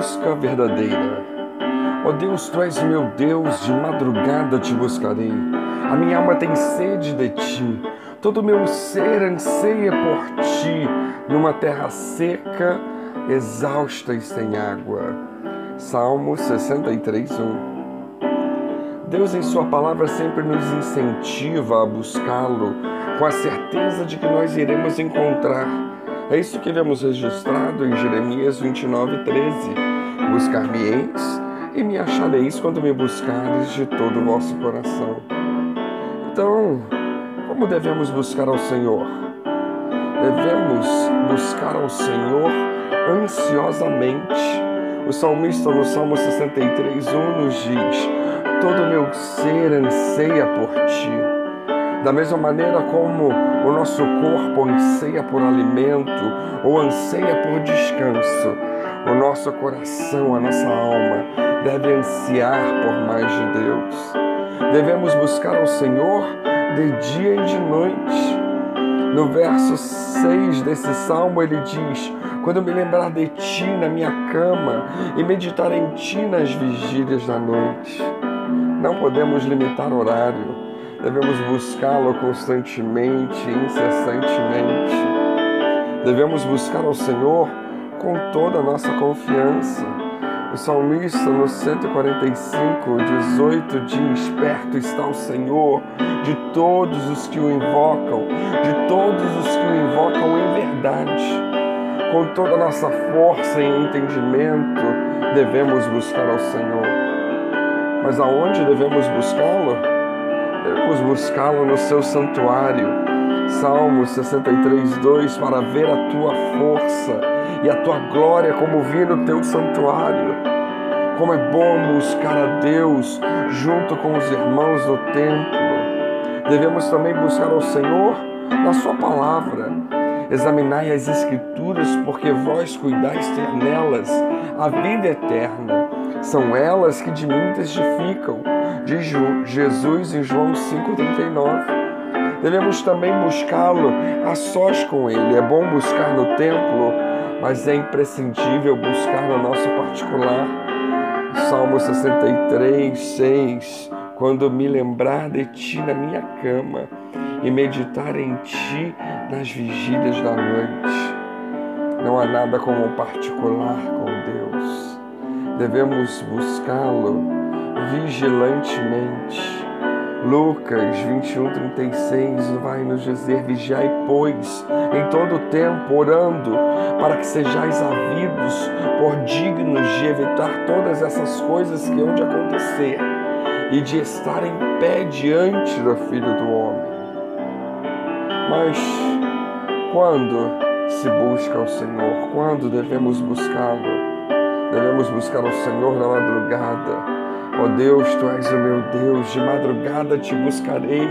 busca verdadeira. Ó oh Deus, tu és meu Deus, de madrugada te buscarei. A minha alma tem sede de ti, todo meu ser anseia por ti, numa terra seca, exausta e sem água. Salmo 63, 1. Deus, em Sua palavra, sempre nos incentiva a buscá-lo, com a certeza de que nós iremos encontrar. É isso que vemos registrado em Jeremias 29, 13. Buscar-me-eis e me achareis quando me buscares de todo o vosso coração. Então, como devemos buscar ao Senhor? Devemos buscar ao Senhor ansiosamente. O salmista no Salmo 63, 1 nos diz: Todo meu ser anseia por ti. Da mesma maneira como o nosso corpo anseia por alimento ou anseia por descanso, o nosso coração, a nossa alma deve ansiar por mais de Deus. Devemos buscar ao Senhor de dia e de noite. No verso 6 desse salmo, ele diz: Quando me lembrar de ti na minha cama e meditar em ti nas vigílias da noite. Não podemos limitar horário, devemos buscá-lo constantemente, incessantemente. Devemos buscar ao Senhor com toda a nossa confiança. O salmista no 145, 18 diz: Perto está o Senhor de todos os que o invocam, de todos os que o invocam em verdade. Com toda a nossa força e entendimento, devemos buscar ao Senhor. Mas aonde devemos buscá-lo? Devemos buscá-lo no seu santuário. Salmo 63, 2: Para ver a tua força e a tua glória, como vi no teu santuário. Como é bom buscar a Deus junto com os irmãos do templo. Devemos também buscar ao Senhor na Sua palavra. Examinai as Escrituras, porque vós cuidais ter nelas a vida eterna. São elas que de mim testificam, diz Jesus em João 5,39. Devemos também buscá-lo a sós com Ele. É bom buscar no templo, mas é imprescindível buscar no nosso particular. Salmo 63, 6. Quando me lembrar de ti na minha cama e meditar em ti nas vigílias da noite. Não há nada como particular com Deus. Devemos buscá-lo vigilantemente Lucas 21, 36 vai nos dizer: Vigiai, pois, em todo o tempo, orando, para que sejais havidos por dignos de evitar todas essas coisas que hão de acontecer e de estar em pé diante do Filho do Homem. Mas quando se busca o Senhor? Quando devemos buscá-lo? Devemos buscar o Senhor na madrugada Ó oh Deus, tu és o meu Deus, de madrugada te buscarei.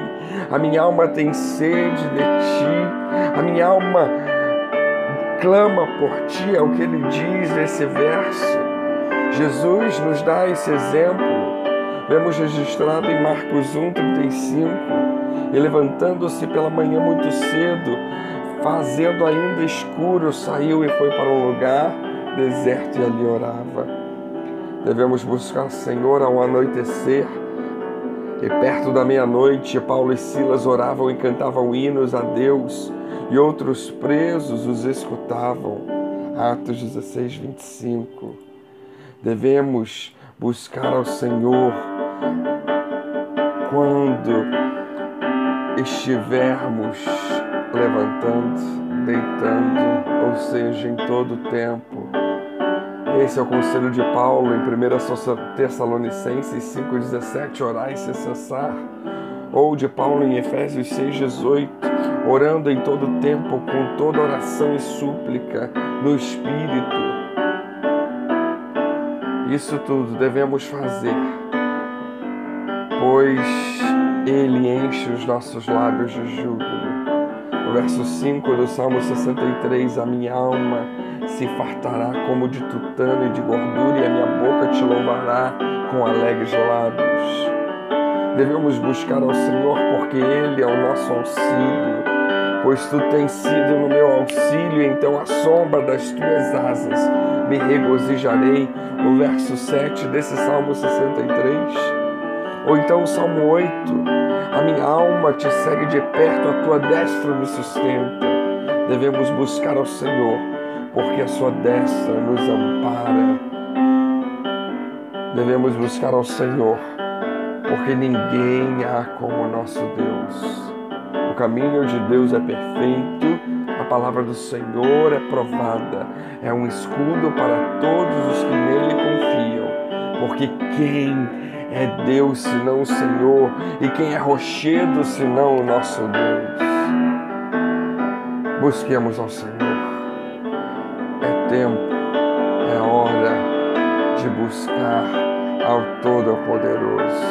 A minha alma tem sede de ti, a minha alma clama por ti, é o que ele diz nesse verso. Jesus nos dá esse exemplo. Vemos registrado em Marcos 1:35. E levantando-se pela manhã muito cedo, fazendo ainda escuro, saiu e foi para um lugar deserto e ali orava. Devemos buscar Senhor ao anoitecer. E perto da meia-noite, Paulo e Silas oravam e cantavam hinos a Deus, e outros presos os escutavam. Atos 16, 25. Devemos buscar ao Senhor quando estivermos levantando, deitando, ou seja, em todo o tempo esse é o conselho de Paulo em 1 Tessalonicenses 5,17, orai sem cessar. Ou de Paulo em Efésios 6,18, orando em todo tempo, com toda oração e súplica, no Espírito. Isso tudo devemos fazer, pois Ele enche os nossos lábios de júbilo. No verso 5 do Salmo 63, a minha alma se fartará como de tutano e de gordura, e a minha boca te louvará com alegres lábios. Devemos buscar ao Senhor porque Ele é o nosso auxílio. pois tu tens sido no meu auxílio, então a sombra das tuas asas me regozijarei. O verso 7 desse Salmo 63. Ou então o Salmo 8: A minha alma te segue de perto, a tua destra me sustenta. Devemos buscar ao Senhor, porque a sua destra nos ampara. Devemos buscar ao Senhor, porque ninguém há como nosso Deus. O caminho de Deus é perfeito, a palavra do Senhor é provada, é um escudo para todos os que nele confiam, porque quem é Deus senão o Senhor, e quem é rochedo senão o nosso Deus? Busquemos ao Senhor. Tempo, é hora de buscar ao Todo-Poderoso.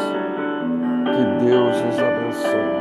Que Deus nos abençoe.